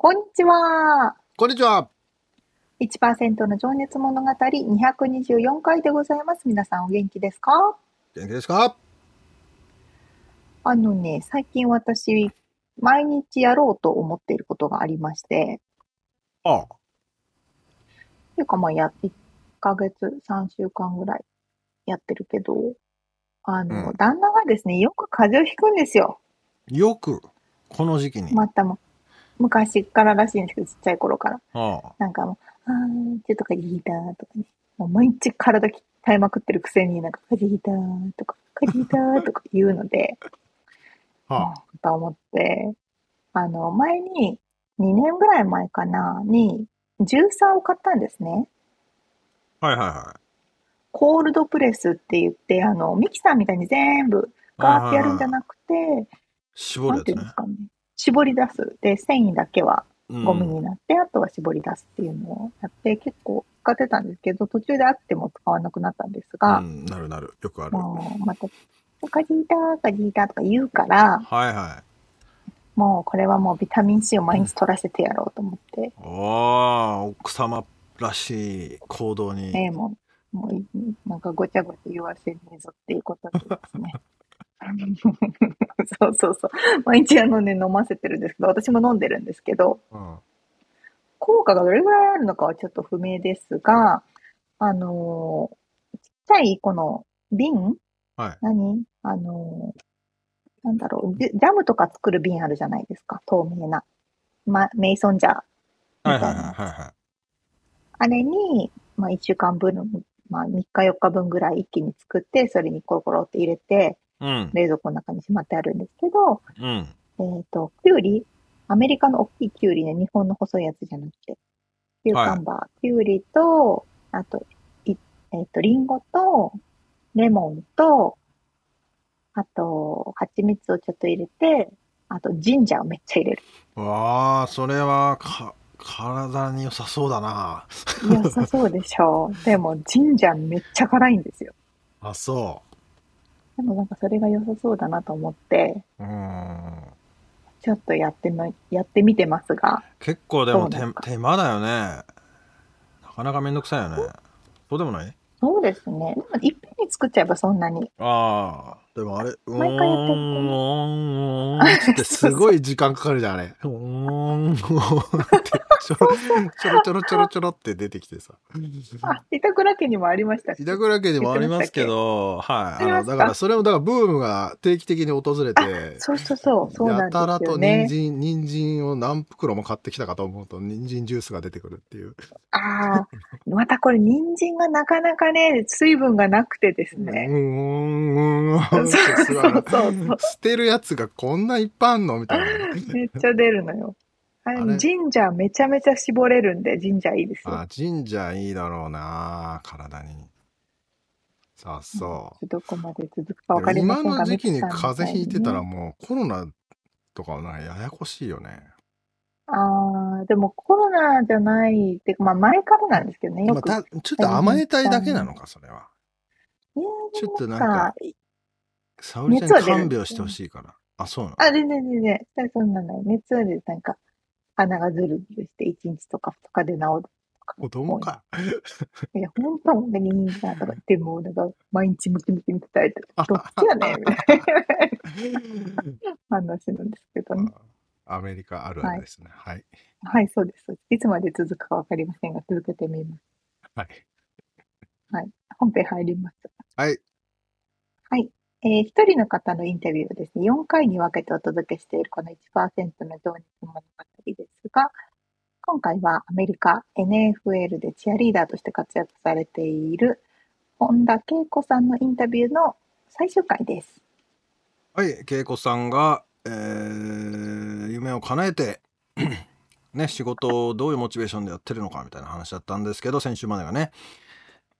こんにちは。こんにちは。1%の情熱物語224回でございます。皆さんお元気ですか？元気ですか？あのね、最近私、毎日やろうと思っていることがありまして、あというかまあや、1ヶ月、3週間ぐらいやってるけど、あの、うん旦那がですね、よく風邪をひくんですよ。よく、この時期に。またも、昔かららしいんですけど、ちっちゃい頃から。あなんかもう、あー、ちょっと風邪ひいたとかね。もう毎日体鍛えまくってるくせになんか風邪ひいたとか、風邪ひいたとか言うので、あ、はうんと思って、あの、前に、2年ぐらい前かな、に、ジューサーを買ったんですね。あ、はいはいはコールドプレスって言って、あの、ミキサーみたいに全部ガーってやるんじゃなくて、い。絞るやつねなんていうんです。かね。絞り出す。で、繊維だけはうんゴミになって、あとは絞り出すっていうのをやって、結構使ってたんですけど、途中であっても使わなくなったんですが、うん、なるなる。よくある。もう、また、カジーター、カジーターとか言うから、はいはい。もうこれはもうビタミン C を毎日取らせてやろうと思って、おー、奥様らしい行動に。ええもう、もうい、なんかごちゃごちゃ言わせねえぞっていうことでですね。そうそうそう。毎日あのね、飲ませてるんですけど、私も飲んでるんですけど、うん。効果がどれぐらいあるのかはちょっと不明ですが、あのーちっちゃいこの瓶？はい。何？あのーなんだろうジュ、ジャムとか作る瓶あるじゃないですか、透明な。ま、メイソンジャー。はいはいはいはい。あれに、まあ、1週間分の、まあ、3日4日分ぐらい一気に作って、それにコロコロって入れて、うん。冷蔵庫の中にしまってあるんですけど、うん。えっ、と、キュウリアメリカの大きいキュウリね、日本の細いやつじゃなくて、キューカンバー、キュウリと、あと、いえっ、と、リンゴと、レモンと、あと、蜂蜜をちょっと入れて、あと、ジンジャーをめっちゃ入れる。わあ、それはか、体に良さそうだな。良さそうでしょう。でも、ジンジャーめっちゃ辛いんですよ。あ、そでもなんかそれが良さそうだなと思って、う。うん。ちょっとやってみ、やってみてますが、結構でも手手間だよね。なかなかめんどくさいよね。そうでもない？そうですね。でもいっぺんに作っちゃえばそんなに。ああ、でもあれ、う毎回やってるーん、うーんってすごい時間かかるじゃん、あれ。うーん、うーんってちょろちょろちょろちょろちょろって出てきてさ。あ、板倉家にもありました。板倉家にもありますけど、はい。あの、ありますか？だからそれも、だからブームが定期的に訪れて、そうそうそう、そうなんやたらとですよね人。参、人参を何袋も買ってきたかと思うと、人参ジュースが出てくるっていう。ああ、またこれ人参がなかなかね、水分がなくてですうーね。ん、うーん、うーんってそうそうそう捨てるやつがこんないっぱいあんのみたいな。めっちゃ出るのよ。あれジンジャーめちゃめちゃ絞れるんで、ジンジャーいいですよ。あ、ジンジャーいいだろうな、体に。さあ、そう。どこまで続くかかりませんが、も今の時期に風邪ひいてたらもうコロナとかはなんかややこしいよね。ああ、でもコロナじゃないってまあ前からなんですけどね、よまあ、ちょっと甘えたいだけなのか、それは。いやちょっとなんか、沙織ちゃんに看病してほしいから。あ、そうなの？あ、全然全然。そんなの。熱でなんか、鼻がズルズルして1日とか2日で治る。子供か。いや、本当もね、いいんだとか言って、もうなんか、毎日ムキムキに伝えて、どっちやねんみたいな話なんですけどね。アメリカあるあるですね。はい。はい、そうです。そうですいつまで続くかわかりませんが、続けてみます。はい。本編入ります。はい。はい。えー一人の方のインタビューをですね、4回に分けてお届けしているこの1%の情熱物語ですが、今回はアメリカ NFL でチアリーダーとして活躍されている本田恵子さんのインタビューの最終回です。はい、恵子さんが、えー夢を叶えて、ね、仕事をどういうモチベーションでやってるのかみたいな話だったんですけど、先週までがね。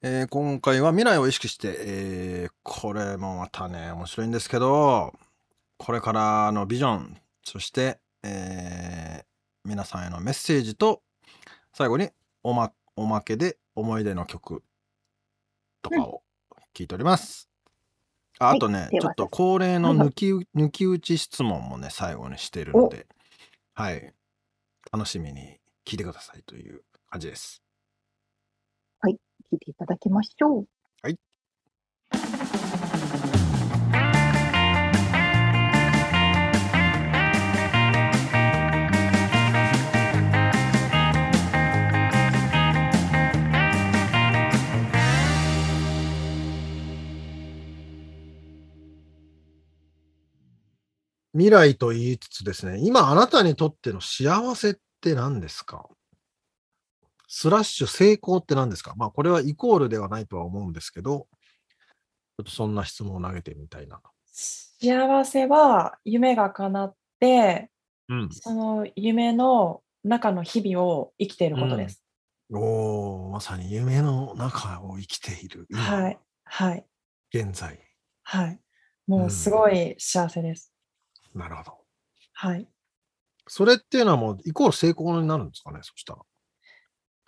えー今回は未来を意識して、えーこれもまたね、面白いんですけど、これからのビジョン、そして、えー皆さんへのメッセージと、最後におまおまけで思い出の曲とかを聞いております。ああとね、ではちょっと恒例の抜き,、抜き打ち質問もね、最後にしているので、はい。楽しみに聞いてくださいという感じです。聞いていただきましょう。はい。未来と言いつつですね、今あなたにとっての幸せって何ですか？スラッシュ成功って何ですか？まあこれはイコールではないとは思うんですけど、ちょっとそんな質問を投げてみたいな。幸せは夢が叶って、うん。その夢の中の日々を生きていることです。おーまさに夢の中を生きている。今はい。はい。現在。はい。もうすごい幸せです。なるほど。はい。それっていうのはもうイコール成功になるんですかね？そしたら。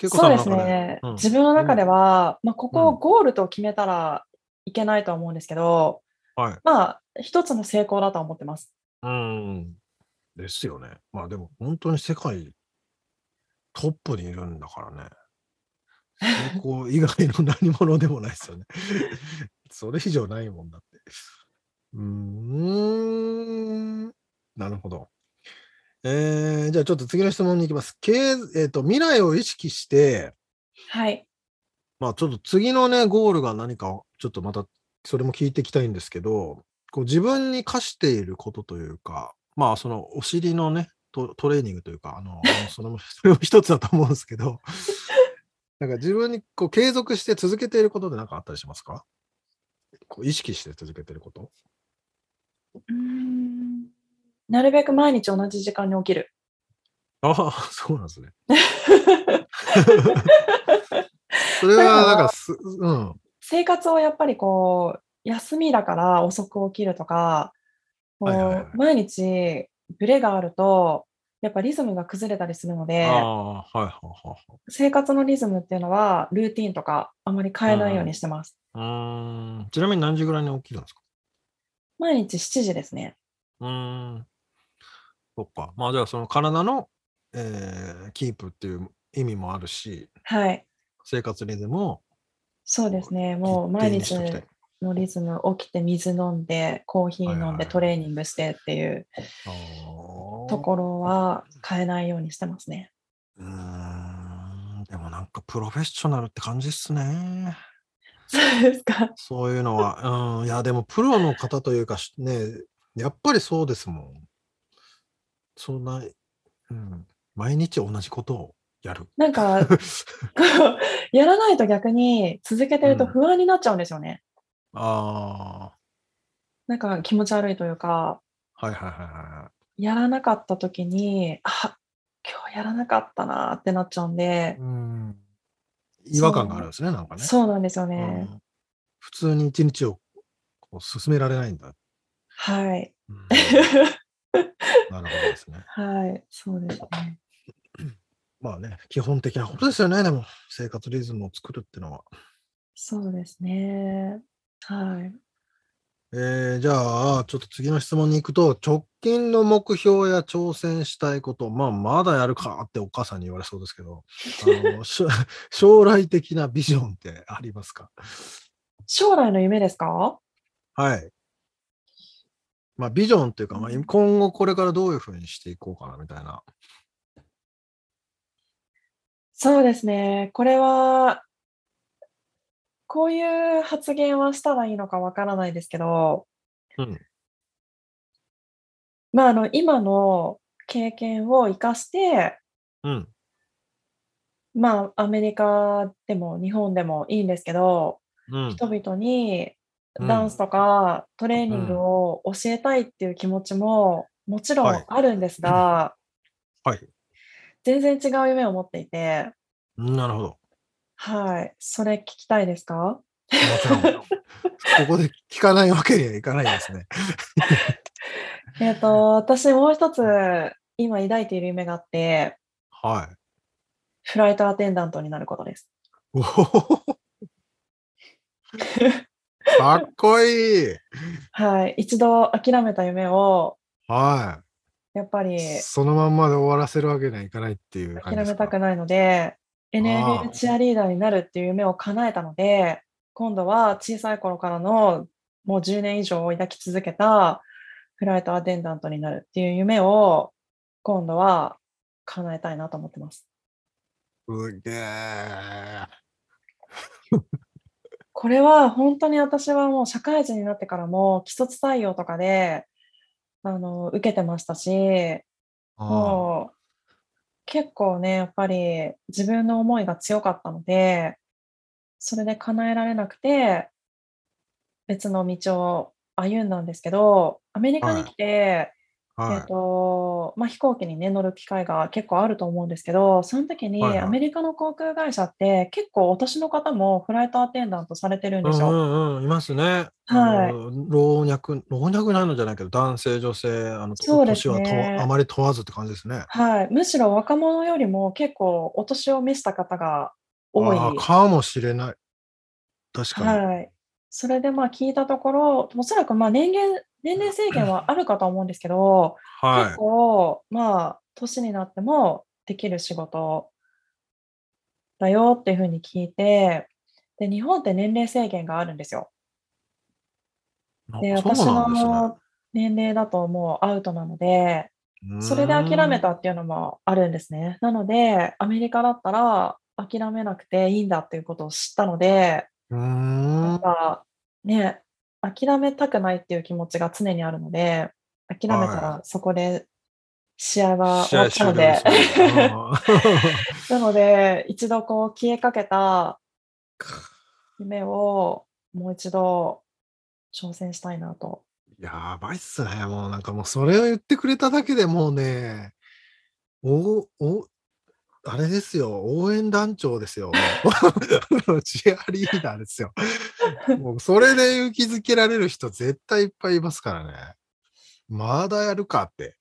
結そうですね。うん自分の中では、まあ、ここをうんゴールと決めたらいけないとは思うんですけど、はい。まあ、一つの成功だとは思ってます。うん。ですよね。まあでも本当に世界トップにいるんだからね。成功以外の何者でもないですよね。それ以上ないもんだって。うーん。なるほど。えー、じゃあちょっと次の質問に行きます。経えっ、と、未来を意識して、はい。まあちょっと次のね、ゴールが何かを、ちょっとまたそれも聞いていきたいんですけど、こう自分に課していることというか、まあそのお尻のね、トトレーニングというか、あの、それもそれも一つだと思うんですけど、なんか自分にこう継続して続けていることで何かあったりしますか？こう意識して続けていることうーんなるべく毎日同じ時間に起きる。ああ、そうなんですね。それはなんかす、うん。生活をやっぱりこう、休みだから遅く起きるとか、こはいはいはいう毎日ブレがあると、やっぱリズムが崩れたりするのではいはいはい生活のリズムっていうのは、ルーティンとかあまり変えないようにしてます。ちなみに何時ぐらいに起きるんですか？毎日7時ですね。うーん。そっか。まあじゃあその体の、えーキープっていう意味もあるし、はい。生活リズムをそうですね。もう毎日のリズム、起きて水飲んで、コーヒー飲んでトレーニングしてっていうところは変えないようにしてますね。うーん。でもなんかプロフェッショナルって感じっすね。そうですか。そういうのは。うん。いや、でもプロの方というかしね、やっぱりそうですもん。そんな、うん。毎日同じことをやる。なんか、やらないと逆に続けてると不安になっちゃうんですよね。あなんか気持ち悪いというか、あ、はいはいはいはい。やらなかった時に、あ、今日やらなかったなってなっちゃうんで、うん。違和感があるんですね、なんかね。そうなんですようね。ん普通に一日をこう進められないんだ。はい。うんなるほどですね。はい。そうですね。まあね、基本的なことですよね、でも、生活リズムを作るっていうのは。そうですね。はい。えーじゃあ、ちょっと次の質問に行くと、直近の目標や挑戦したいこと、まあ、まだやるかってお母さんに言われそうですけど、あの 将来的なビジョンってありますか？将来の夢ですか？はい。まあ、ビジョンっていうか、まあ、今後これからどういうふうにしていこうかなみたいな。そうですね。これは、こういう発言はしたらいいのかわからないですけど、うん。まあ、あの、今の経験を生かして、うん。まあ、アメリカでも日本でもいいんですけど、うん。人々にうんダンスとかトレーニングを教えたいっていう気持ちももちろはいんあるんですが、はい。全然違う夢を持っていて、なるほど。はい。それ聞きたいですか？もちろん。ここで聞かないわけにはいかないですね。えっと、私もう一つ今抱いている夢があって、はい。フライトアテンダントになることです。かっこいい。はい。一度諦めた夢を、はやっぱりい。そのまんまで終わらせるわけにはいかないっていう感じ諦め。たくないので、あ NFL チアリーダーになるっていう夢を叶えたので、今度は小さい頃からのもう10年以上抱き続けたフライトアテンダントになるっていう夢を今度は叶えたいなと思ってます。すげえ。これは本当に私はもう社会人になってからも既卒採用とかであの受けてましたし、あもう結構ね、やっぱり自分の思いが強かったので、それで叶えられなくて、別の道を歩んだんですけど、アメリカに来て、あはい。えっと、まあ、飛行機にね、乗る機会が結構あると思うんですけど、その時にアメリカの航空会社って結構お年の方もフライトアテンダントされてるんうんですよ。うんうん、いますね。はい老若、老若ないのじゃないけど、男性、女性、あの、そうです年はあまり問わずって感じですね。はい。むしろ若者よりも結構お年を召した方が多い。かもしれない。確かに。はい。それでまあ聞いたところ、おそらくまあ年限、年齢制限はあるかと思うんですけど、はい結。構まあ年になってもできる仕事だよっていうふうに聞いて、で、日本って年齢制限があるんですよ。で、あ私の年齢だともうアウトなので、それで諦めたっていうのもあるんですね。なので、アメリカだったら諦めなくていいんだっていうことを知ったので、うーやんっ。ぱね、諦めたくないっていう気持ちが常にあるので、諦めたらそこで試合は終わっちゃうので、なので、一度こう消えかけた夢をもう一度挑戦したいなと。やばいっすね。もうなんかもうそれを言ってくれただけでもうね、お、お、あれですよ、応援団長ですよ。チアリーダーですよ。もうそれで勇気づけられる人絶対いっぱいいますからね。まだやるかって。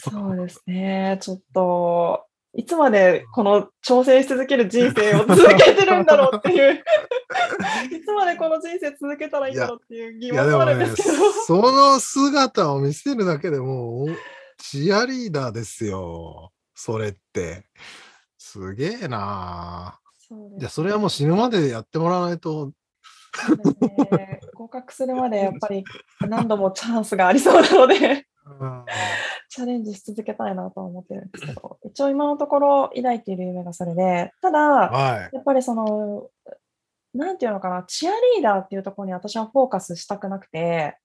そうですね、ちょっと、いつまでこの挑戦し続ける人生を続けてるんだろうっていう、いつまでこの人生続けたらいいんだろうっていう疑問もあるんですけど。、その姿を見せるだけでもう、おチアリーダーですよ。それって。すげえなそうですじゃあそれはもう死ぬまでやってもらわないと。ね合格するまでやっぱり何度もチャンスがありそうなので、うんチャレンジし続けたいなとは思ってるんですけど、一応今のところ抱いている夢がそれで、ただ、はい。やっぱりその、なんていうのかな、チアリーダーっていうところに私はフォーカスしたくなくて、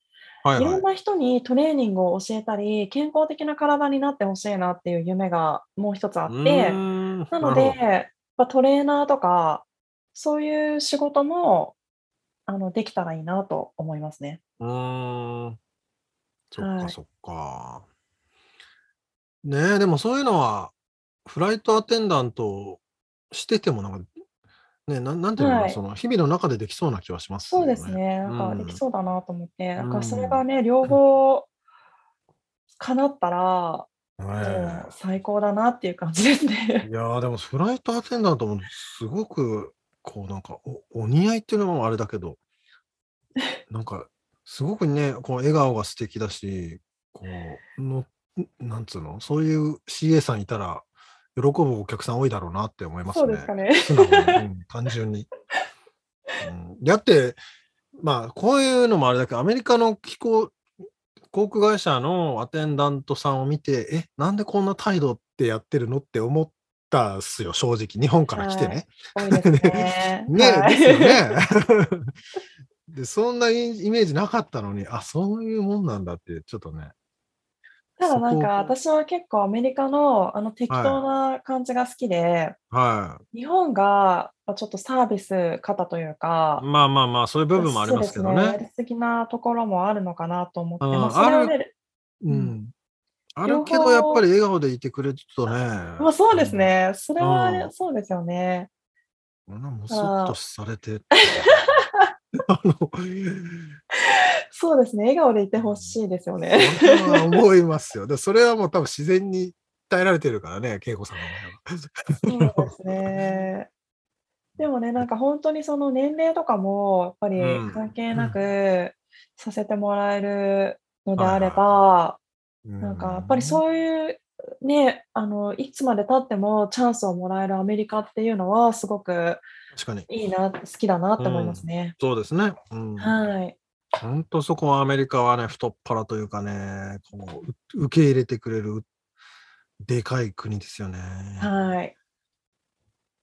はいはいいろん。な人にトレーニングを教えたり、健康的な体になってほしいなっていう夢がもう一つあって、なので、トレーナーとか、そういう仕事もあのできたらいいなと思いますね。うーん。そっはいかそっか。ねえ、でもそういうのは、フライトアテンダントしててもなんか、ね、なんなんていうのかな、はいその日々の中でできそうな気はしますそう。ですね。なんかうんできそうだなと思って、なんかそれうんがね、両方叶ったら、う最高だなっていう感じですえね。いやーでもフライトアテンダントもすごく、こうなんかお、お似合いっていうのもあれだけど、なんか、すごくね、こう笑顔が素敵だし、こう、の、なんつうの、そういう CA さんいたら、喜ぶお客さん多いだろうなって思いますね。そうですかね。素直に、うん 単純に。うん、だって、まあ、こういうのもあれだけど、アメリカの気候っ航空会社のアテンダントさんを見て、え、なんでこんな態度ってやってるのって思ったっすよ、正直。日本から来てね。多いね。ねはいですよね。で、そんなイイメージなかったのに、あ、そういうもんなんだって、ちょっとね。ただなんか私は結構アメリカのあの適当な感じが好きで、は日本がちょっとサービス方というかい。、まあまあまあ、そういう部分もありますけどね。やね。りすぎなところもあるのかなと思って、うんまあ、それをあね、ううんん。あるけど、やっぱり笑顔でいてくれるとね。まあそうですね。それはそうですよね。うん。もそっとされて。あの、そうですね。笑顔でいてほしいですよね。思いますよ。で、それはもう多分自然に伝えられてるからね、恵子さんの場合は。そうですね。でもね、なんか本当にその年齢とかもやっぱりうん関係なくさせてもらえるのではいあれば、ななんかやっぱりそういうね、あのいつまで経ってもチャンスをもらえるアメリカっていうのはすごく確かに。いいな、好きだなって思いますね。そうですね。うん。はい。本当そこはアメリカはね、太っ腹というかね、こうう受け入れてくれるでかい国ですよね。はい。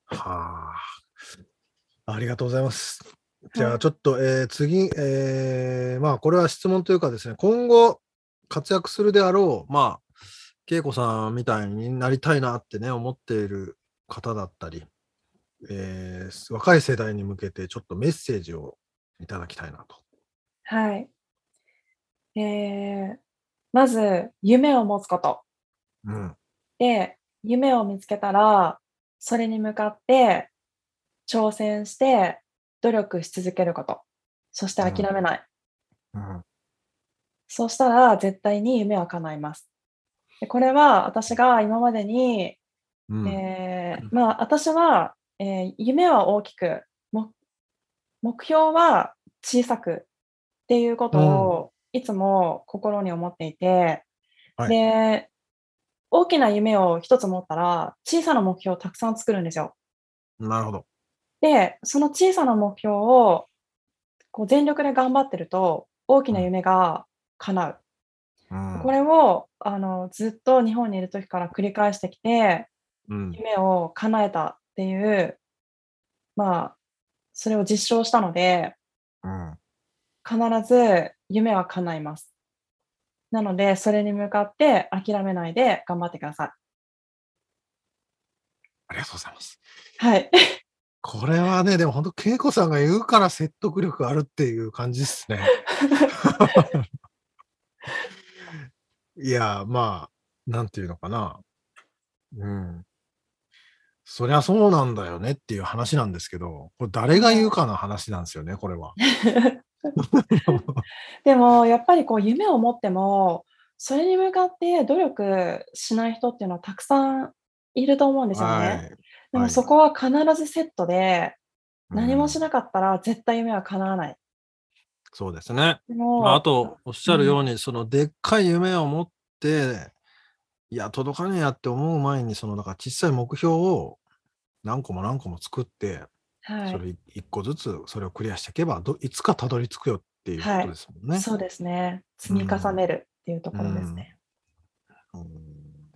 はあ。ありがとうございます。じゃはいあちょっと、えー次、えーまあこれは質問というかですね、今後活躍するであろう、まあ、恵子さんみたいになりたいなってね、思っている方だったり、えー若い世代に向けてちょっとメッセージをいただきたいなと。はい。えーまず、夢を持つこと。うん。で、夢を見つけたら、それに向かって挑戦して努力し続けること。そして諦めない。うん。そうしたら絶対に夢は叶います。でこれは私が今までに、うん。えーまあ私は、えー夢は大きく、も目標は小さくっていうことをいつも心に思っていて、はいで、大きな夢を一つ持ったら小さな目標をたくさん作るんですよ。なるほど。で、その小さな目標をこう全力で頑張ってると大きな夢が叶う。うん。これをあのずっと日本にいる時から繰り返してきて、うん。夢を叶えたっていう、まあ、それを実証したので、うん。必ず夢は叶います。なので、それに向かって諦めないで頑張ってください。ありがとうございます。はい。これはね、でも本当、恵子さんが言うから説得力あるっていう感じですね。いや、まあ、なんていうのかな。うん。そりゃそうなんだよねっていう話なんですけど、これ誰が言うかの話なんですよね、これは。でも、やっぱりこう夢を持っても、それに向かって努力しない人っていうのはたくさんいると思うんですよね。はい。ではいもそこは必ずセットで、何もしうんなかったら絶対夢は叶わない。そうですね。あ、あと、おっしゃるように、そのでっかい夢を持って、いや、届かねえやって思う前に、その、だから小さい目標を何個も何個も作って、はい、それ一個ずつそれをクリアしていけば、どいつかたどり着くよっていうことですもんね。そうですね。積み重ねるっていうところですね。うん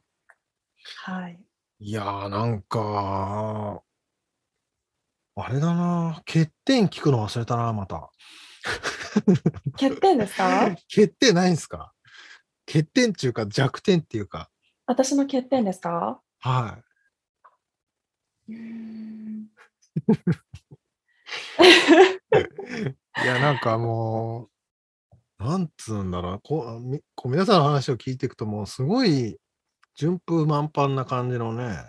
はい。いやー、なんか、あれだな、欠点聞くの忘れたな、また。欠点ですか？欠点ないんすか？欠点っていうか弱点っていうか、私の欠点ですか？はい。うーん いや、なんかもう、なんつうんだろう、こうみこう皆さんの話を聞いていくと、もうすごい順風満帆な感じのね、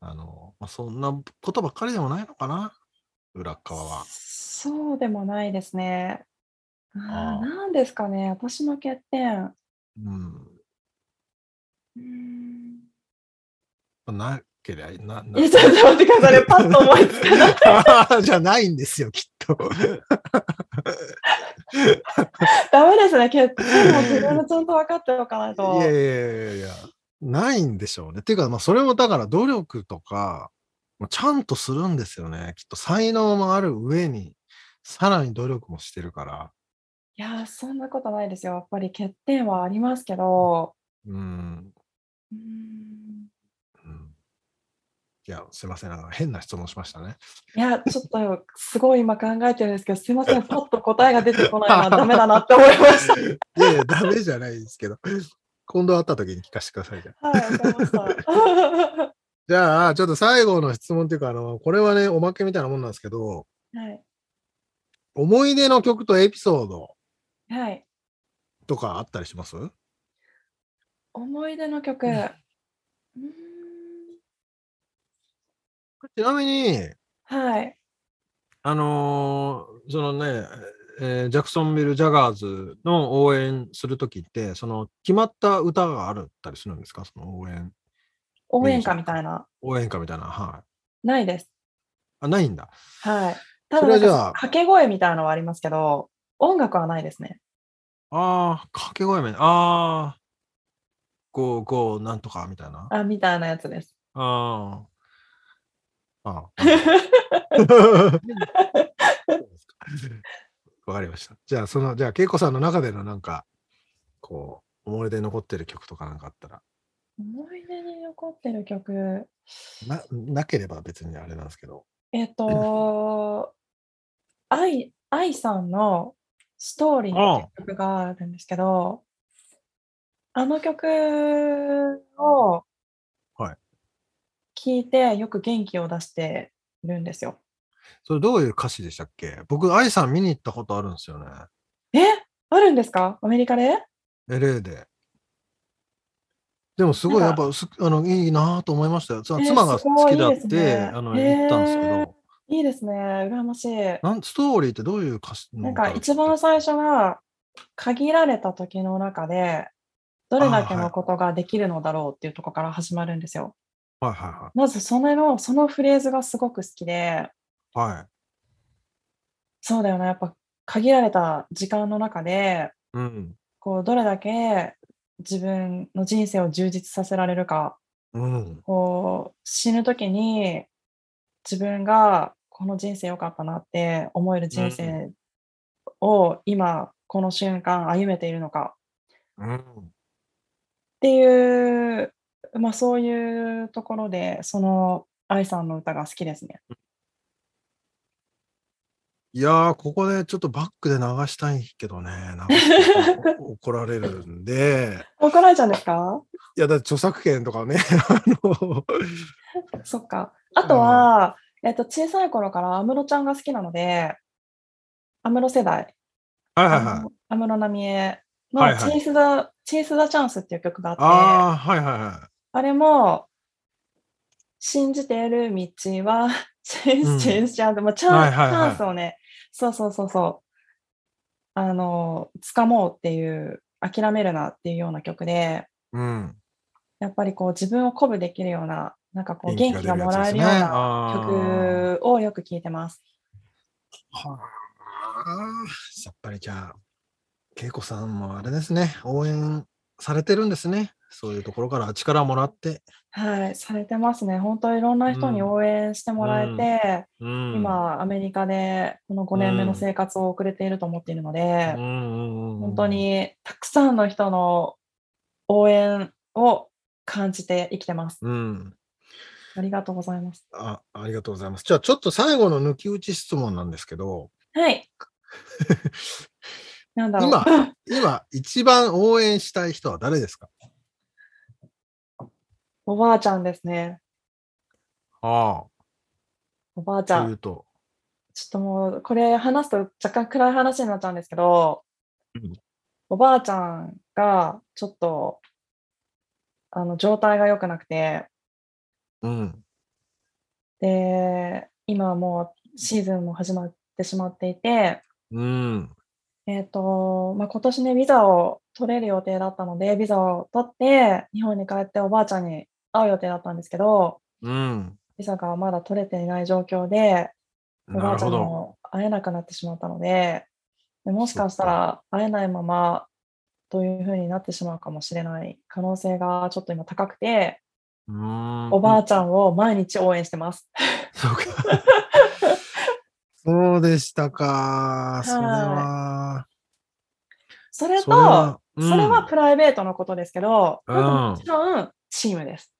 あの、まあ、そんなことばっかりでもないのかな、裏っ側は。そうでもないですね。あーあーなんですかね、私の欠点。うん。なけりゃな、なえ、ちょっと待ってくださいね、パッと思いつかない。じゃないんですよ、きっと。ダメですね、欠点も自分でちゃんと分かっておかないと。いやいやいやいや、ないんでしょうね。っていうか、まあ、それもだから努力とか、ちゃんとするんですよね。きっと才能もある上に、さらに努力もしてるから。いやー、そんなことないですよ。やっぱり欠点はありますけど、うんいや、すいません。なんか変な質問しましたね。いや、ちょっとすごい今考えてるんですけど、すいません、パッと答えが出てこないのはダメだなって思いました。いやいや、ダメじゃないですけど。今度会った時に聞かせてくださいじゃあ。はい、わかりました。じゃあ、ちょっと最後の質問っていうか、あの、これはね、おまけみたいなもんなんですけど、はい。思い出の曲とエピソードはい。とかあったりします？思い出の曲。うーんちなみに、はい。あのーそのね、えージャクソンビル・ジャガーズの応援するときって、その決まった歌があるったりするんですか？その応援、応援歌みたいな。応援歌みたいな。はい。ないです。あ、ないんだ。はい。たそだ掛け声みたいなのはありますけど、音楽はないですね。ああ、掛け声め、ああ、ゴーゴーなんとかみたいな。ああ、みたいなやつです。あ。ああ。わかりました。じゃあ、その、じゃあ、恵子さんの中でのなんか、こう、思い出に残ってる曲とかなんかあったら、思い出に残ってる曲。な、なければ別にあれなんですけど。えっと、愛、愛さんのストーリーっていう曲があるんですけど、あの曲をはい聞いてよく元気を出してるんですよ。それどういう歌詞でしたっけ？僕、愛さん見に行ったことあるんですよね。え？あるんですか？アメリカで？LA で。でもすごいやっぱすあのいいなと思いましたよ。妻が好きだって、いいですねあのへー言ったんですけど、いいですね。羨ましい。なんストーリーってどういう歌詞なんか一番最初が限られた時の中でどれだけのことができるのだろうっていうところから始まるんですよ。はいはまずそれのそのフレーズがすごく好きで、いはい。はい。そうだよな、やっぱ限られた時間の中でうん。こうどれだけ自分の人生を充実させられるか、うん。こう死ぬ時に自分がこの人生良かったなって思える人生を今この瞬間歩めているのかうん。っていう、まあそういうところで、その愛さんの歌が好きですね。いやー、ここでちょっとバックで流したいけどね、怒られるんで、怒られちゃうんですか？いや、だって著作権とかね、あの、そっか。あとは、えっと、小さい頃から安室ちゃんが好きなので、安室世代、はいはいはい。あの安室奈美恵のチェイス・ザ・チェイス・ザ・チャンスっていう曲があって、ああ、はいはいはい。あれも、信じてる道は、チェイうんス、チェイスちゃんで、まあ、チャンスをね、そうそうそうそう、あの、掴もうっていう、諦めるなっていうような曲で、うん。やっぱりこう自分を鼓舞できるような、なんかこう元元気がもらえるような曲をよく聴いてます。はあ、やっぱりじゃあ、恵子さんもあれですね、応援されてるんですね。そういうところから力をもらって。はい、されてますね。本当いろんな人にうん応援してもらえて、うん、今アメリカでこの5年目の生活を送れていると思っているので、ん、本当にたくさんの人の応援を感じて生きてます。うんありがとうございます。あ。ありがとうございます。じゃあ、ちょっと最後の抜き打ち質問なんですけど、はい。なんだろう。今、今、一番応援したい人は誰ですか？おばあちゃんですね。ああ、おばあちゃ。んと。ちょっともう、これ話すと若干暗い話になっちゃうんですけど、うんおばあちゃんがちょっと、あの、状態が良くなくて、うん。で、今はもうシーズンも始まってしまっていて、うん。えっと、まあ、今年ね、ビザを取れる予定だったので、ビザを取って、日本に帰っておばあちゃんに会う予定だったんですけど、うん。ビザがまだ取れていない状況で、おばあちゃん。も会えなくなってしまったので、でもしかしたら会えないままという風になってしまうかもしれない可能性がちょっと今高くて、うんおばあちゃんを毎日応援してます。そうか。そうでしたか。それは。それと、それはうんそれはプライベートのことですけど、うんもちろんチームです。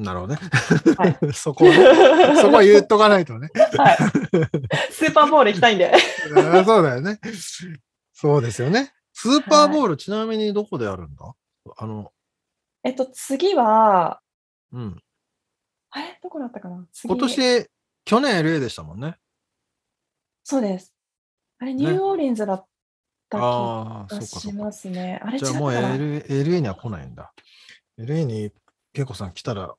なるほどね。はい そこはね、そこは言っとかないとね。はい。スーパーボール行きたいんで。そうだよね。そうですよね。スーパーボール、ちなみにどこでやるんだ？あの、えっと、次は、うん。あれ？どこだったかな？次今年、去年 LA でしたもんね。そうです。あれ、ニューオーリンズだった気がしま。すね。あれ違じゃあもう LA には来ないんだ。LA に恵子さん来たら、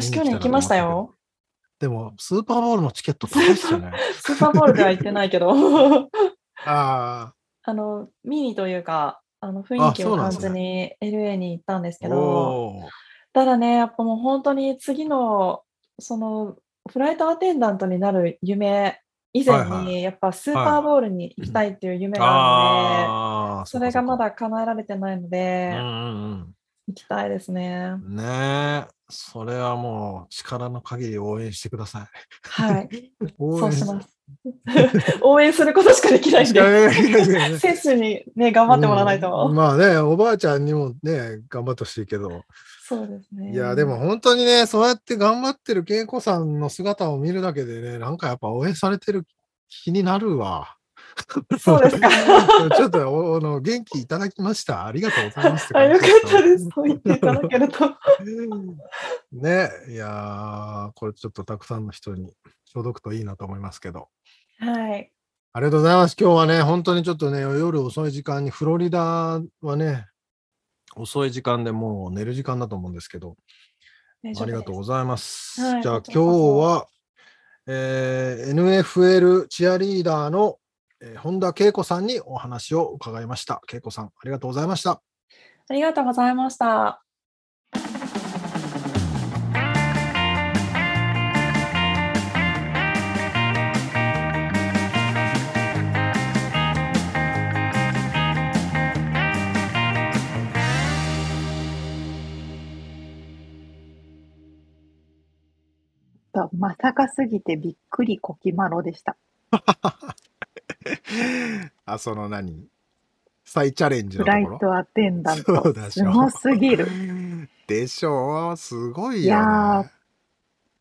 私去年行きましたよ。でもスーパーボールのチケット高いっすよね。スーパーボールでは行ってないけど、ああの、ミニというか、あの雰囲気を感じに LA に行ったんですけあ。ど、おーただね、やっぱもう本当に次の、その、フライトアテンダントになる夢以前はいはに、やっぱスーパーボールに行きたいっていう夢があるのああ、で、それがまだ。だ叶えられてないのうで、んうん行きたいですね。うん。ねえ、それはもう力の限り応援してください。はい。応援そうします。応援することしかできないんで、で選手にね、頑張ってもらわないと。まあね、おばあちゃんにもね、頑張ってほしいけど。そうですね。いや、でも本当にね、そうやって頑張ってる恵子さんの姿を見るだけでね、なんかやっぱ応援されてる気になるわ。そうですか。ちょっとおあの元気いただきました？ありがとうございますあ、よかったです。そう言っていただけると。ね、いやー、これちょっとたくさんの人に届くといいなと思いますけど。はい。ありがとうございます。今日はね、本当にちょっとね、夜遅い時間に、フロリダはね、遅い時間でもう寝る時間だと思うんですけど、ありがとうございます。はいじゃあ今日は、えー NFL チアリーダーの、えー本田恵子さんにお話を伺いました。恵子さん、ありがとうございました。ありがとうございました。とまさかすぎてびっくりコキマロでした。あ、その何？再チャレンジフライトアテンダント。そうでしょすごすぎる。でしょうすごいよーね。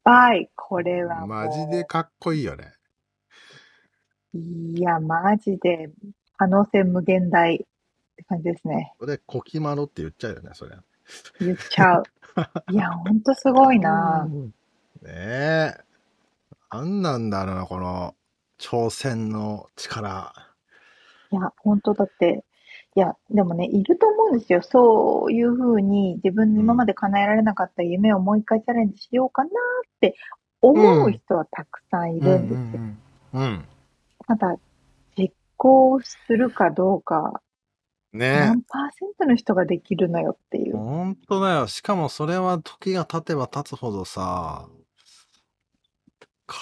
はい、これは。マジでかっこいいよね。いや、マジで可能性無限大って感じですね。これ、コキマロって言っちゃうよね、それ。言っちゃう。いや、ほんとすごいな。ねえ。なんなんだろうな、この挑戦の力。いや、本当だって、いや、でもね、いると思うんですよ。そういうふうに自分に今まで叶えられなかった夢をもう一回チャレンジしようかなって思う人はたくさんいるんですよ。うんうんうん。ただ、実行するかどうか、うん。ね何パーセントの人ができるのよっていえ。う。本当だよ。しかもそれは時が経てば経つほどさ、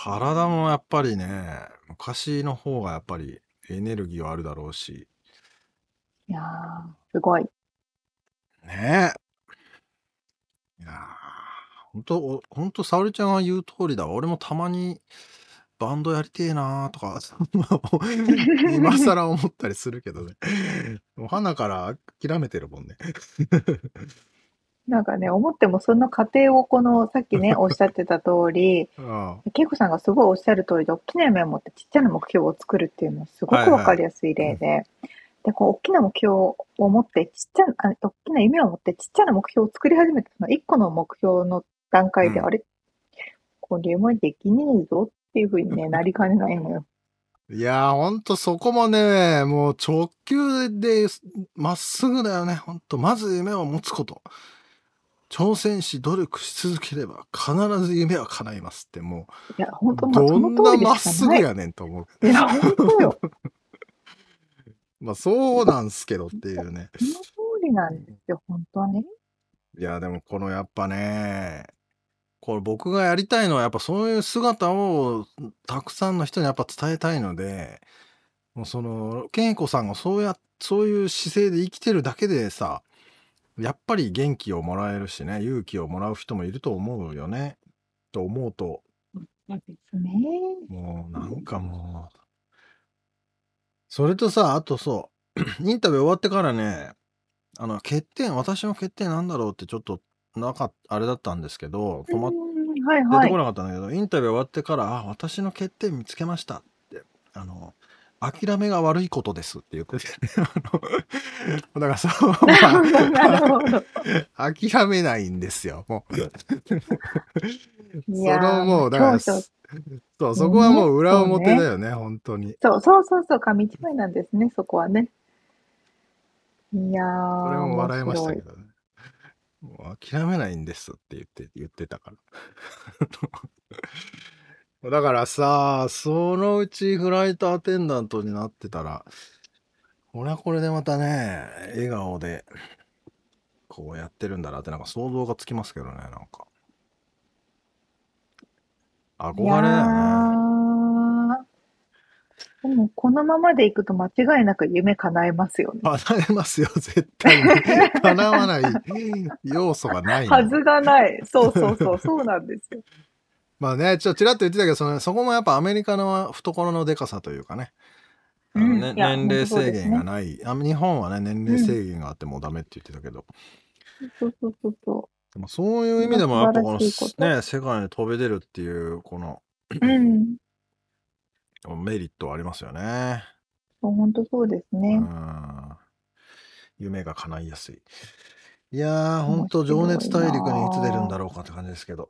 体もやっぱりね、昔の方がやっぱりエネルギーはあるだろうし。いやー、すごい。ねえ。いやー、本当本当沙織ちゃんが言う通りだわ。俺もたまにバンドやりてえなーとか、今更思ったりするけどね。もう花から諦めてるもんね。なんかね、思ってもその過程をこの、さっきね、おっしゃってた通り、あ恵子さんがすごいおっしゃる通りで、大きな夢を持ってちっちゃな目標を作るっていうのはすごくわかりやすい例で、で、こう、大きな目標を持って、ちっちゃな、あ大きな夢を持ってちっちゃな目標を作り始めた、その一個の目標の段階で、うんあれ？これもできねえぞっていうふうにね、なりかねないのよ。いやー、ほんとそこもね、もう直球でまっすぐだよね。ほんと、まず夢を持つこと。挑戦し努力し続ければ必ず夢は叶いますってもいや、本当どんなまっすぐやねんと思うけど。や、本当よ。まあそうなんすけどっていうね。その通りなんですよ、本当はね。いや、でもこのやっぱね、これ僕がやりたいのはやっぱそういう姿をたくさんの人にやっぱ伝えたいので、もうその、健子さんがそうや、そういう姿勢で生きてるだけでさ、やっぱり元気をもらえるしね、勇気をもらう人もいると思うよね。と思うと、ですね。もうなんかもう、それとさ、あとそ インタビュー終わってからね、あの、欠点、私の欠点なんだろうってちょっと、なかっあれだったんですけど、止まっうんはい出はいてこ。なかったんだけど、インタビュー終わってから、あ、私の欠点見つけましたって、あの、諦めが悪いことですって言ってて、あの、だからそう、なるほど。諦めないんですよ、もう。いそのもう、だから、そう、そこはもう裏表だよね、本当に。そうそうそうそう、紙一枚なんですね、そこはね。いやー、それも笑いましたけ面どね。もう諦めないんですって言って、言ってたから。だからさ、そのうちフライトアテンダントになってたら、これはこれでまたね、笑顔で、こうやってるんだなって、なんか想像がつきますけどね、なんか。憧れだよね。ーでも、このままでいくと間違いなく夢叶えますよね。叶えますよ、絶対に。叶わない要素がないのはずがない。そうそうそう、そうなんですよ。まあね、ちょっとちらっと言ってたけど、そのそこもやっぱアメリカの懐のでかさというかね。あのね年齢制限がない、あ日本はね、年齢制限があってもうダメって言ってたけど、そうそうそうそでもそういう意味でもやっぱこのね、世界に飛び出るっていう、このう。うん。メリットはありますよね。本当そうですうね。ん。夢が叶いやすい。いやー、ほんと、面白いな情熱大陸にいつ出るんだろうかって感じですけど。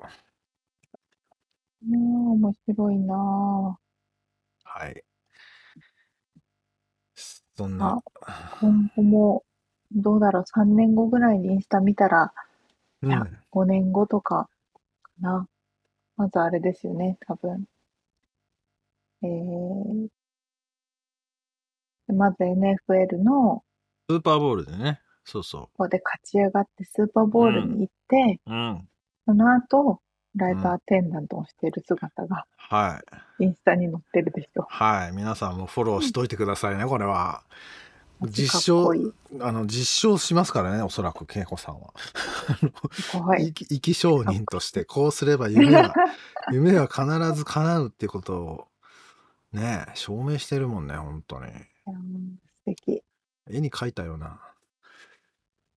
いやー、面白いなはい。そんな、ぁ。今後も、どうだろう、3年後ぐらいにインスタ見たら、うんや5年後とか、かな。まずあれですよね、多分。えー、まず NFL の、スーパーボールでね、そうそここで勝ち上がってスーパーボールに行って、う。うん。その後、ライトアテンダントをしている姿が、はい。インスタに載ってるでしょ。はい。皆さんもフォローしといてくださいね、これは。実証。あの、実証しますからね、おそらく、恵子さんは。生き証人として、こうすれば夢は、夢は必ず叶うってことを、ね、証明してるもんね、本当に。うん素敵。絵に描いたような、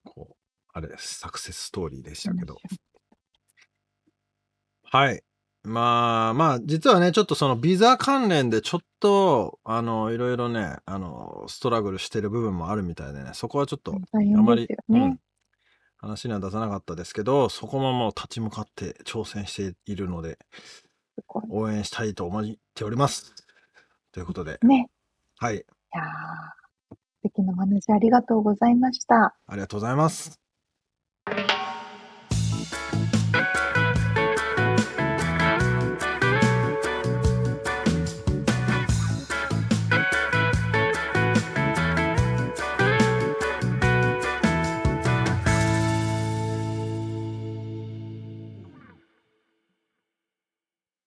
こう、あれです、サクセスストーリーでしたけど。はい。まあまあ、実はね、ちょっとそのビザ関連でちょっと、あの、いろいろね、あの、ストラグルしてる部分もあるみたいでね、そこはちょっと、大あまり変です、よねうん。話には出さなかったですけど、そこももう立ち向かって挑戦しているので、すごい応援したいと思っております。ということで、ね。はい、いやー素敵なお話ありがとうございました。ありがとうございます。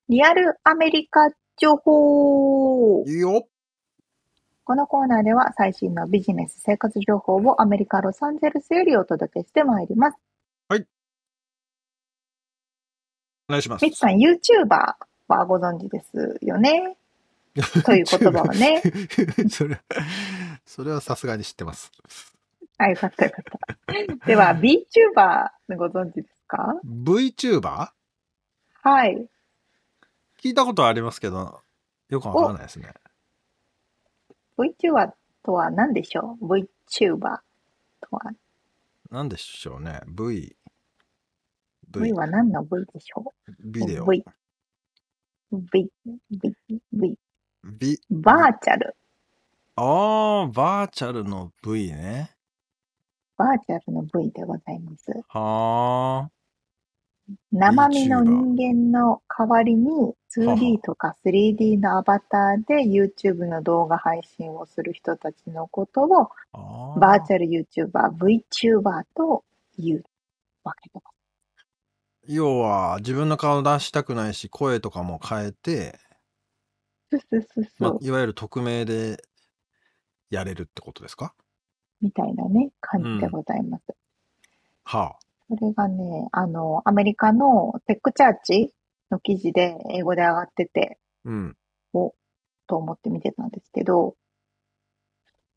リアルアメリカ情報いいよこのコーナーでは最新のビジネス生活情報をアメリカ・ロサンゼルスよりお届けしてまいります。お願いします。ミツさん、YouTuber はご存知ですよね？という言葉はね。それ、それはさすがに知ってます。あ、よかったよかった。では、VTuber ご存知ですか？VTuber? はい。聞いたことはありますけど、よくわからないですね。VTuber とは何でしょう ?VTuber とは？なんでしょうね。V。V は何の V でしょビデオ。V。V。V。V。ビ、バーチャル。ああ、バーチャルの V ね。バーチャルの V でございます。はあ。生身の人間の代わりには 2D とか 3D のアバターで YouTube の動画配信をする人たちのことをバーチャル YouTuber、VTuber というわけです。要は、自分の顔出したくないし、声とかも変えて、まあいわゆる匿名でやれるってことですか？みたいなね、感じでございます。はそれがね、あの、アメリカのテックチャーチの記事で英語で上がってて、あ。うん。と思って見てたんですけど、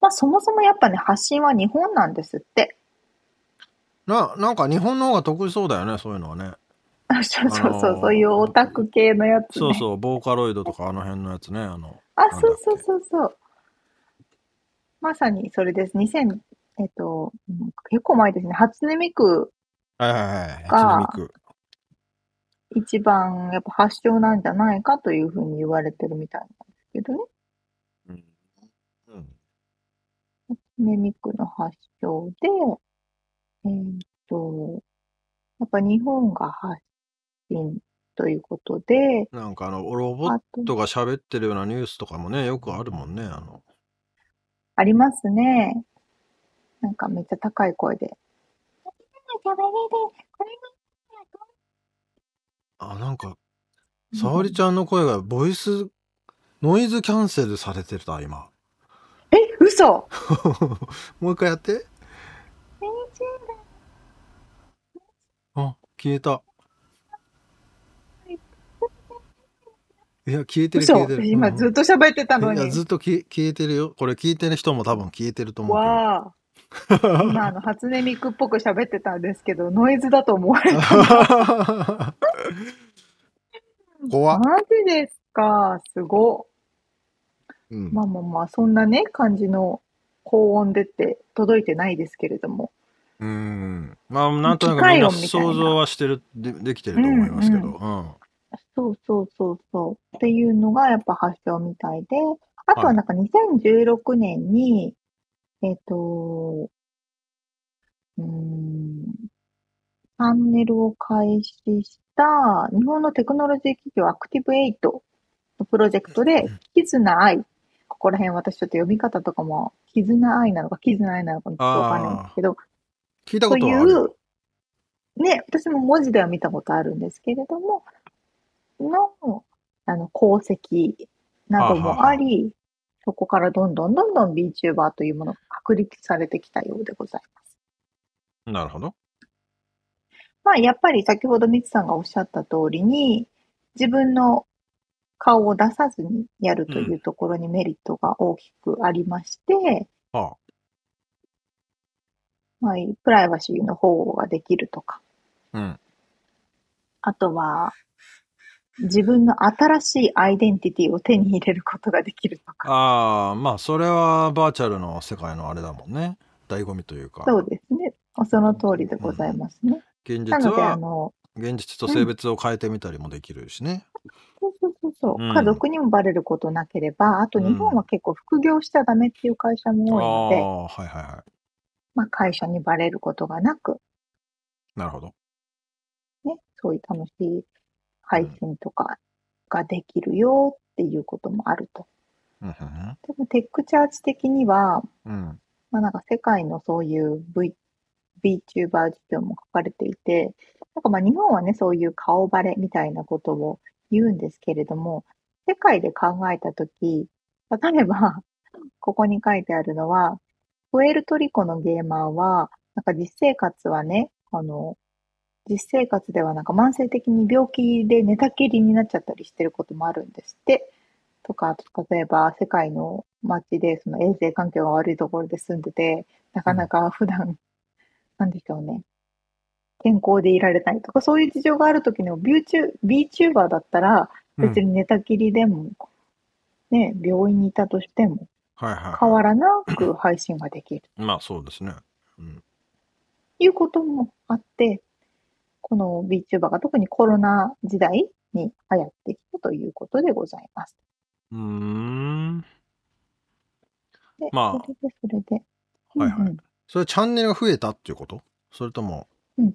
まあそもそもやっぱね、発信は日本なんですって。な、なんか日本の方が得意そうだよね、そういうのはね。あそうそうそう、あのーそういうオタク系のやつね。そうそう、ボーカロイドとかあの辺のやつね、あの。あ、そうそうそうそう。まさにそれです。2000、えっと、うん結構前ですね。初音ミクはいはいはい。が初音ミク。一番やっぱ発祥なんじゃないかというふうに言われてるみたいなんですけどね。うん。うん。初音ミクの発祥で、えーっと、やっぱ日本が発信ということで、なんかあの、ロボットが喋ってるようなニュースとかもね、よくあるもんね、あの。ありますね。なんかめっちゃ高い声で。あ、なんか、沙織ちゃんの声がボイス、ノイズキャンセルされてた、今。え、嘘 もう一回やって。あ、消えた。いや、消えてる嘘消えてる。今うんずっと喋ってたのいや、に。ずっと消え消えてるよ。これ聞いてる人も多分消えてると思う。わあ。今あの 初音ミクっぽく喋ってたんですけど、ノイズだと思われた。怖っ。マジですか？すご。うんまあまあまあ、そんなね、感じの高音出て届いてないですけれども。うん。まあ、なんとなくみんな想像はしてる、でできてると思いますけど。うんうん。そうそうそうそう。っていうのがやっぱ発祥みたいで、あとはなんか2016年に、えっ、と、うーん、チャンネルを開始した日本のテクノロジー企業アクティブエイトのプロジェクトで、絆愛。ここら辺私ちょっと読み方とかも、絆愛なのか、絆愛なのかちょっとわかんないんですけど、聞いたといことはあるよ。う、ね、私も文字では見たことあるんですけれども、の、あの、功績などもあり、そこからどんどんどんどん VTuber というものが確立されてきたようでございます。なるほど。まあ、やっぱり先ほどミツさんがおっしゃった通りに、自分の顔を出さずにやるというところにメリットが大きくありまして、はまあ、プライバシーの保護ができるとか、あ。うん。あとは、自分の新しいアイデンティティを手に入れることができるとか。ああ、まあ、それはバーチャルの世界のあれだもんね。醍醐味というか。そうですね。その通りでございますね。現実なので、あは、の、現実と性別を変えてみたりもできるしね。そうそうそうそう、うん家族にもバレることなければ、あと日本は結構副業しちゃダメっていう会社もあ多いので、あ、はいはいはまあ会社にバレることがなく、い。なるほど。ね、そういう楽しい配信とかができるよっていうこともあると。うんうんでもテックチャーチ的には、うん。まあなんか世界のそういう V、VTuber 事情も書かれていて、なんかまあ日本はね、そういう顔バレみたいなことを言うんですけれども、世界で考えたとき、例えば、ここに書いてあるのは、プエルトリコのゲーマーは、なんか実生活はね、あの、実生活ではなんか慢性的に病気で寝たきりになっちゃったりしてることもあるんですって。とか、あと例えば世界の街でその衛生環境が悪いところで住んでて、なかなか普段、なんでしょうね。健康でいられないとか、そういう事情があるときにも、ビューチュ VTuber だったら、別に寝たきりでも、ね、病院にいたとしても、はいはい、はい。変わらなく配信ができる。まあそうですね。うん。いうこともあって、この VTuber が特にコロナ時代に流行ってきたということでございます。うーん。で、まあそれで、それで。はいはいうんうんそれチャンネルが増えたっていうこと？それとも、うん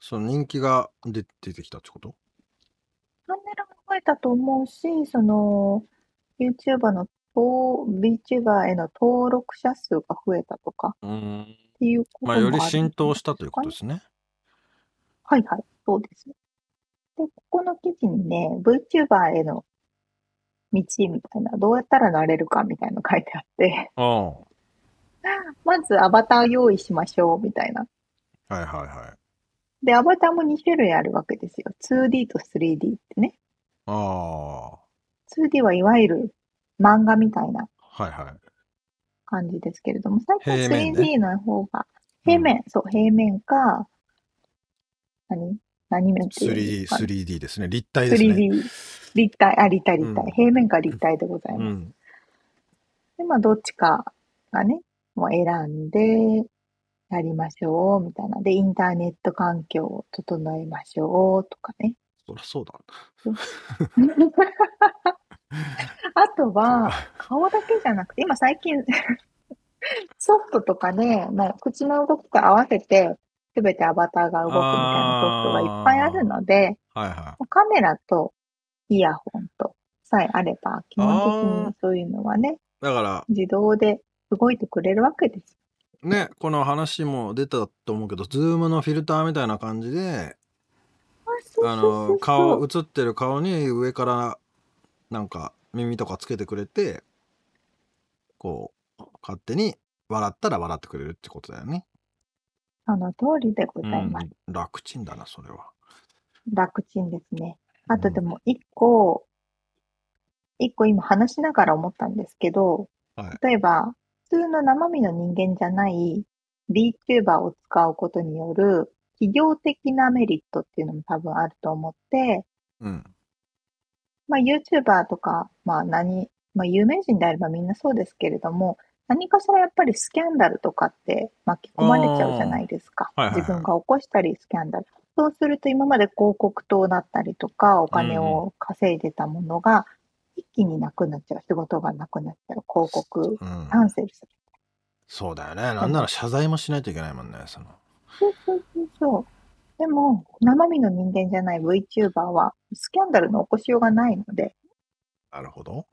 その人気が出出てきたってこと？チャンネルも増えたと思うし、その、YouTuber の、登 VTuber への登録者数が増えたとかうーん。っていうこともまあより浸透したということですね。はいはい、そうです。で、ここの記事にね、VTuber への道みたいな、どうやったらなれるかみたいなの書いてあって、あ まずアバター用意しましょうみたいな。あ。はいはいはい。で、アバターも2種類あるわけですよ。2D と 3D ってね。ああ。は 2D はいわゆる漫画みたいないはい。感じですけれども、最近平面ね 3D の方が、平面、そう、平面か、何？何面っていう 3D、んですかね 3D ですね。立体ですね。3D、立体、あ、立体、立体。うん平面か立体でございうます。ん。で、まあ、どっちかがね、もう選んで、やりましょう、みたいな。で、インターネット環境を整えましょう、とかね。そりゃそうだ。あとは、顔だけじゃなくて、今最近、ソフトとかで、もう口の動きと合わせて、すべてアバターが動くみたいなソフトがいっぱいあるので、はいはカメラとイヤホンとさえあれば、基本的にそういうのはね、い。だから、自動で動いてくれるわけです。ね、この話も出たと思うけど、ズームのフィルターみたいな感じで、あの、顔、映ってる顔に上から、なんか耳とかつけてくれて、こう、勝手に笑ったら笑ってくれるってことだよね。その通りでございます。ん、楽ちんだな、それは。楽ちんですね。あとでも一個、一個今話しながら思ったんですけど、はい例えば、普通の生身の人間じゃない VTuber を使うことによる企業的なメリットっていうのも多分あると思って、うん。まあ YouTuber とか、まあ何、まあ有名人であればみんなそうですけれども、何かしらやっぱりスキャンダルとかって巻き込まれちゃうじゃないですか。はいはいはい自分が起こしたりスキャンダル。そうすると今まで広告塔だったりとか、お金を稼いでたものが一気になくなっちゃう。仕事がなくなっちゃう。広告うん。キャンセルする。そうだよね。なんなら謝罪もしないといけないもんね、その。そうそうそうそう。でも、生身の人間じゃない VTuber は、スキャンダルの起こしようがないので、なるほど。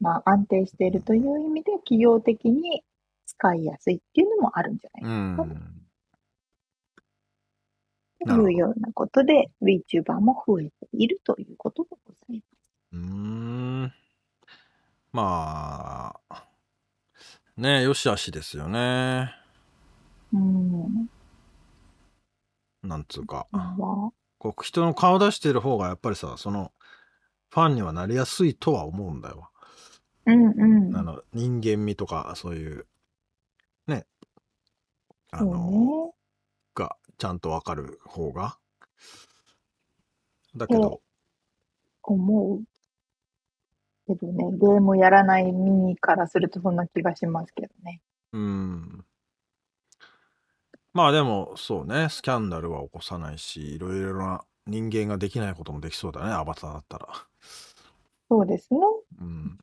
まあ、安定しているという意味で、企業的に使いやすいっていうのもあるんじゃうないですか。というようなことで、VTuber も増えているということでございます。うーん。まあ、ねよしあしですよね。うん。なんつうか。まあ、こう人の顔出してる方がやっぱりさ、その、ファンにはなりやすいとは思うんだよ。うんうん。あの、人間味とか、そういう、ね。あそうの、ね。が、ちゃんとわかる方が。だけど、思う。けどね、ゲームやらないミニからするとそんな気がしますけどね。うん。まあでも、そうね、スキャンダルは起こさないし、いろいろな人間ができないこともできそうだね、アバターだったら。そうですね。うん。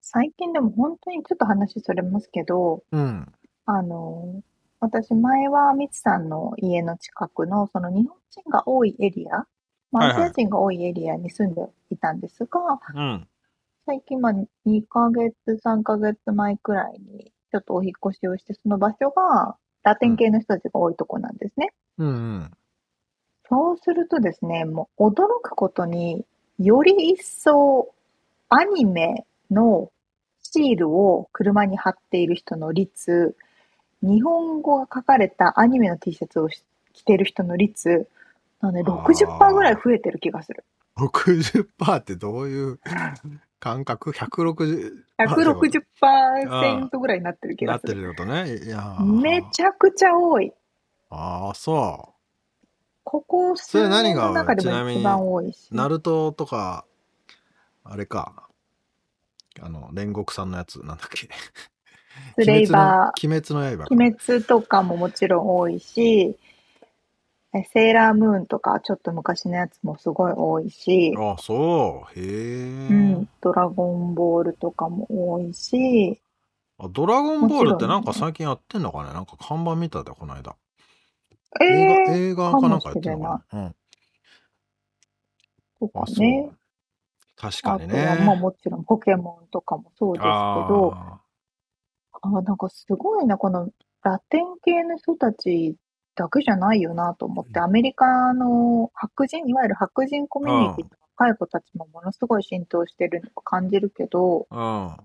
最近でも本当にちょっと話それますけど、うん。あの、私前はみつさんの家の近くのその日本人が多いエリア、まあ、はいはいアジア人が多いエリアに住んでいたんですが、うん。最近まあ2ヶ月、3ヶ月前くらいにちょっとお引っ越しをして、その場所がラテン系の人たちが多いとこなんですね。うんうん。そうするとですね、もう驚くことにより一層アニメのシールを車に貼っている人の率、日本語が書かれたアニメの T シャツをし着てる人の率、なのであー60%ぐらい増えてる気がする。60%ってどういう感覚 ?160%? 160%ぐらいになってる気なってがする。ることね。いやーめちゃくちゃ多い。ああ、そここ数それ何年がの中でちなみにも一番多いしう。。ナルトとか、あれか。あの、煉獄さんのやつ、なんだっけ。スレイバー、鬼滅の鬼滅の刃か。鬼滅とかももちろん多いし、えセーラームーンとかちょっと昔のやつもすごい多いし、ああ、そう。へえ、うん、ドラゴンボールとかも多いし、あ。ドラゴンボールってなんか最近やってんのかねなんか看板見たで、この間。え映画、ー、映画かなんかやってんのかな？うん。とかねう。。確かあにとはまあね。もちろんポケモンとかもそうですけど、あなんかすごいな、このラテン系の人たちだけじゃないよなと思って、アメリカの白人、いわゆる白人コミュニティの若い子たちもものすごい浸透してるのを感じるけど、あ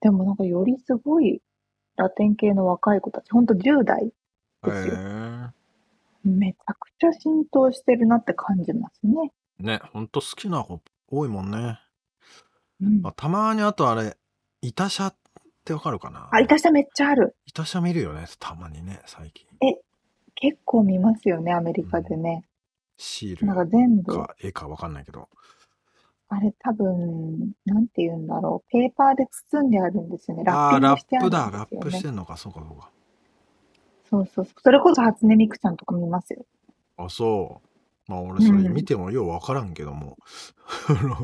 でもなんかよりすごいラテン系の若い子たち、ほんと10代うん。ですよ。めちゃくちゃ浸透してるなって感じますね。ね、ほんと好きな子多いもんね。うんまあ、たまにあとあれ、板車ってわかるかな？あ、板車めっちゃある。板車見るよね、たまにね、最近。結構見ますよね、アメリカでね。シーなんかル全部、か絵かわかんないけど。あれ多分、なんて言うんだろう。ペーパーで包んであるんですよね。ラッピンラップだ、ラッ。プしてんのか、そうかそうか。そうそうそう。それこそ初音ミクちゃんとか見ますよ。あ、そう。まあ俺それうん見てもようわからんけども。あ の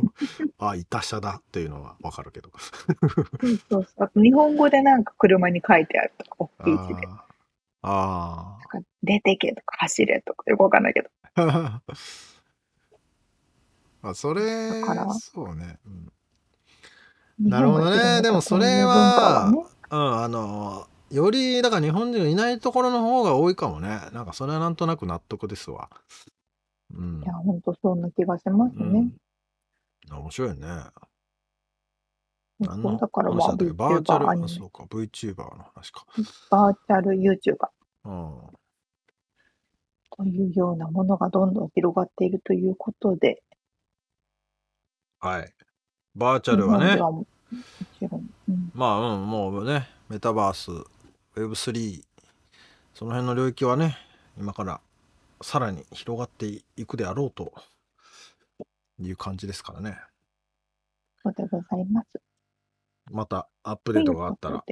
あ、板車だっていうのはわかるけど。そうそうそう。あと日本語でなんか車に書いてあるとか、大きい字で。ああなんか出てけとか走れとかよくわかんないけど。ー。あ、それだから、そうね。うんなるほどねでもそれはね。うん、あの、より、だから日本人がいないところの方が多いかもね。なんかそれはなんとなく納得ですわ。うんいや、。ほんとそんな気がしますね。うん。面白いね。何のだからまあ話だったっけバーチャ VTuber、ル、あ、そうか、VTuber の話か。バーチャル YouTuber うん。というようなものがどんどん広がっているということで、はい。バーチャ日ルはねはももちろん、うん、まあ、うん、もうね、メタバース、Web3、その辺の領域はね、今からさらに広がっていくであろうという感じですからね。そうでございます。またアップデートがあったら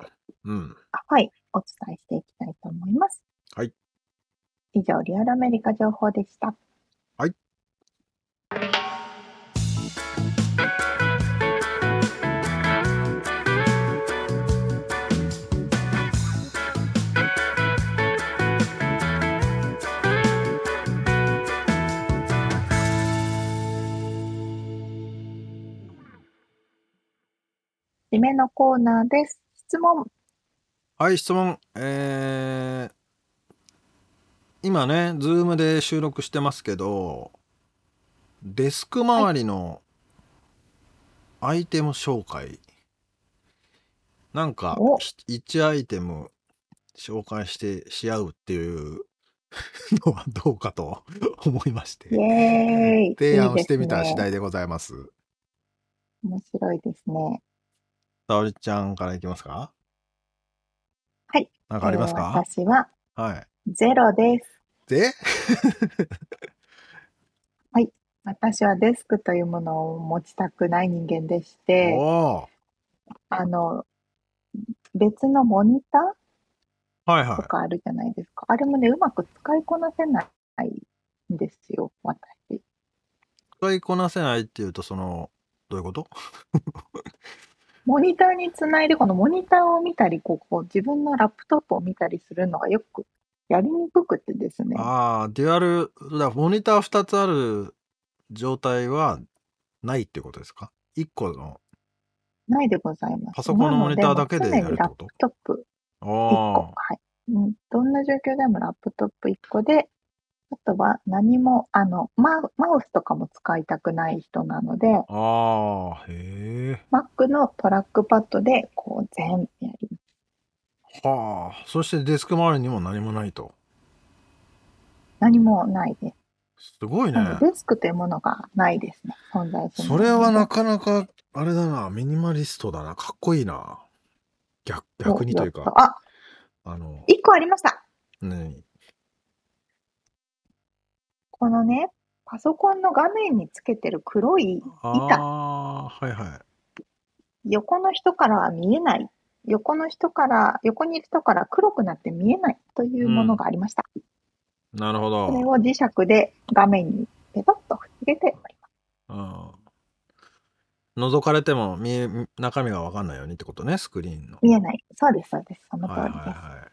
うん。あはい、お伝えしていきたいと思います。はい。以上、リアルアメリカ情報でした。締めのコーナーです。質問。はい、質問。えー、今ね、ズームで収録してますけど、デスク周りのアイテム紹介。なんかお、1アイテム紹介してし合うっていうのはどうかと思いましイて。提案をしてみた次第でございます。面白いですね。沙織ちゃんからいきますか？はい。なんかありますえーか、私ははい。ゼロです。で 私はデスクというものを持ちたくない人間でして、あの、別のモニタはいはい。ーとかあるじゃないですか。あれもね、うまく使いこなせないんですよ、私。使いこなせないっていうと、その、どういうこと？モニターにつないで、このモニターを見たり、こうこう自分のラップトップを見たりするのがよくやりにくくてですね。ああ、デュアル、だモニター2つある状態はないってことですか ?1 個のないでございます。パソコンのモニターだけでやるってこと？ラップトップ1個。あはい。うん、どんな状況でもラップトップ1個で、あとは何も、あの、マウマウスとかも使いたくない人なので、あ、ああ、へえ。Mac のトラックパッドで、こう、全部やります。はあ、そしてデスク周りにも何もないと。何もないです。すごいねな。のでデスクというものがないですね。存在するそれはなかなか、あれだな、ミニマリストだな。かっこいいな。逆、逆にというか、あ、あの、1個ありました。何？このね、パソコンの画面につけてる黒い板、ああー、はいはい。横の人からは見えない。横の人から、横にいる人から黒くなって見えないというものがありました。なるほそれど。を磁石で画面にペトッと入れております。うん覗かれても見え中身が分かんないようにってことね、スクリーンの。見えない。そうです、そうです。その通はいりです。はいは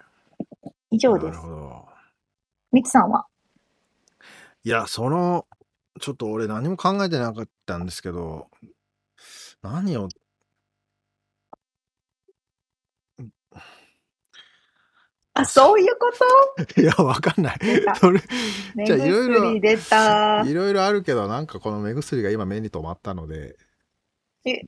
い。以上ですなるほ。ど。みつさんは？いや、その、ちょっと俺何も考えてなかったんですけど、何を、あ、そういうこと？いや、わかんない。それ、目じゃあいろいろ薬出た。いろいろあるけど、なんかこの目薬が今目に留まったので、え、必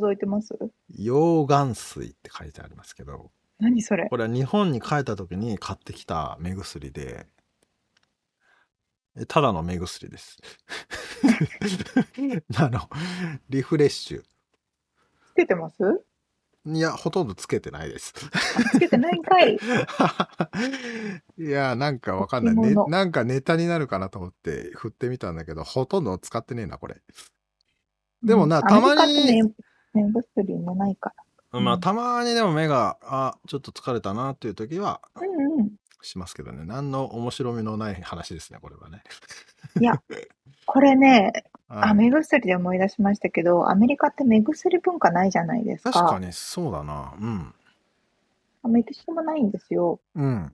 ず置いてます？溶岩水って書いてありますけど、何それ？これは日本に帰った時に買ってきた目薬で、えただの目薬です。あの、リフレッシュ。つけてます？いや、ほとんどつけてないです。つけてないんかい。いや、なんかわかんない、ね。なんかネタになるかなと思って振ってみたんだけど、ほとんど使ってねえな、これ。でもな、うんたまに目目薬もないから。まあ、うんたまにでも目が、あ、ちょっと疲れたなっていう時はうんうん。しますけどね。何の面白みのない話ですね、これはね。いや、これね、はいあ、目薬で思い出しましたけど、アメリカって目薬文化ないじゃないですか。確かにそうだな。うん。アメリカもないんですよ。うん。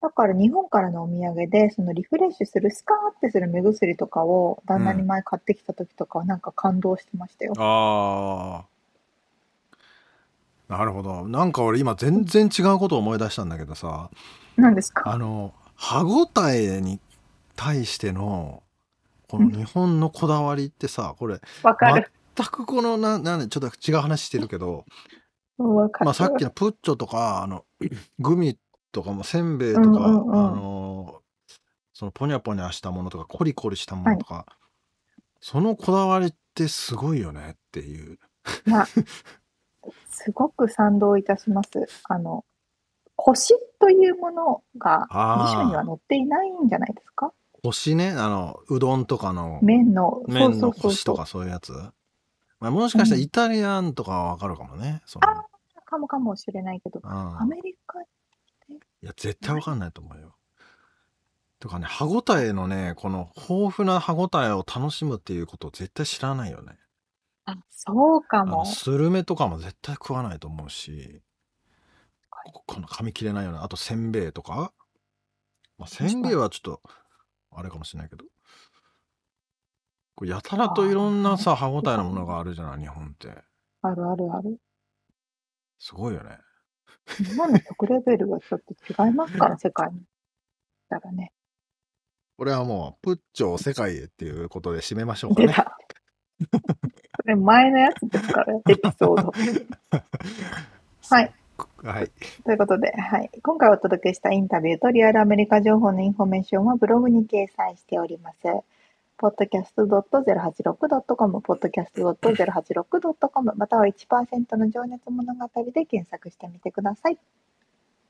だから日本からのお土産で、そのリフレッシュする、スカーってする目薬とかを旦那に前買ってきた時とかはなんか感動してましたよ。ああ。なるほど。なんか俺今全然違うことを思い出したんだけどさ、何ですか？あの、歯ごたえに対しての、この日本のこだわりってさ、これ。全くこの、な、なんで、ちょっと違う話してるけど。まあさっきのプッチョとか、あの、グミとかもせんべいとか、うんうんうんあの、そのポニャポニャしたものとか、コリコリしたものとか、そのこだわりってすごいよねっていう。いや、すごく賛同いたします。あの、腰というものが辞書には載っていないんじゃないですか？腰ね、あの、うどんとかの麺の、麺のそうそうそうそう腰とかそういうやつ。まあ、もしかしたらイタリアンとかはわかるかもね。そのかもかもしれないけど、うんアメリカ、いや、絶対わかんないと思うよ。とかね、歯ごたえのね、この豊富な歯ごたえを楽しむっていうことを絶対知らないよね。あ、そうかあのも。スルメとかも絶対食わないと思うし、ここの噛み切れないような、あとせんべいとか、まあ、せんべいはちょっと、あれかもしれないけど、こうやたらといろんなさ、歯ごたえのものがあるじゃない、日本って。あるあるある。すごいよね。日本の食レベルがちょっと違いますから、世界に。だからね。これはもう、プッチョを世界へっていうことで締めましょうかね。これ前のやつですから、エピソード。はい。はい。ということで、はい。今回お届けしたインタビューとリアルアメリカ情報のインフォメーションはブログに掲載しております。podcast.086.com、podcast.086.com、または1%の情熱物語で検索してみてください。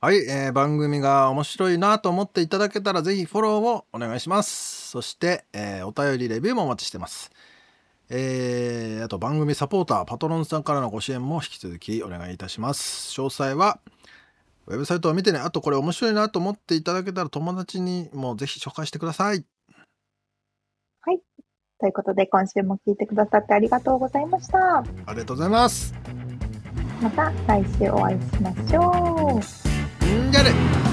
はい、えー番組が面白いなと思っていただけたらぜひフォローをお願いします。そして、えーお便りレビューもお待ちしてます。えーあと番組サポーター、パトロンさんからのご支援も引き続きお願いいたします。詳細はウェブサイトを見てね、あとこれ面白いなと思っていただけたら友達にもぜひ紹介してください。ということで、今週も聞いてくださってありがとうございました。ありがとうございます。また来週お会いしましょう。んじゃね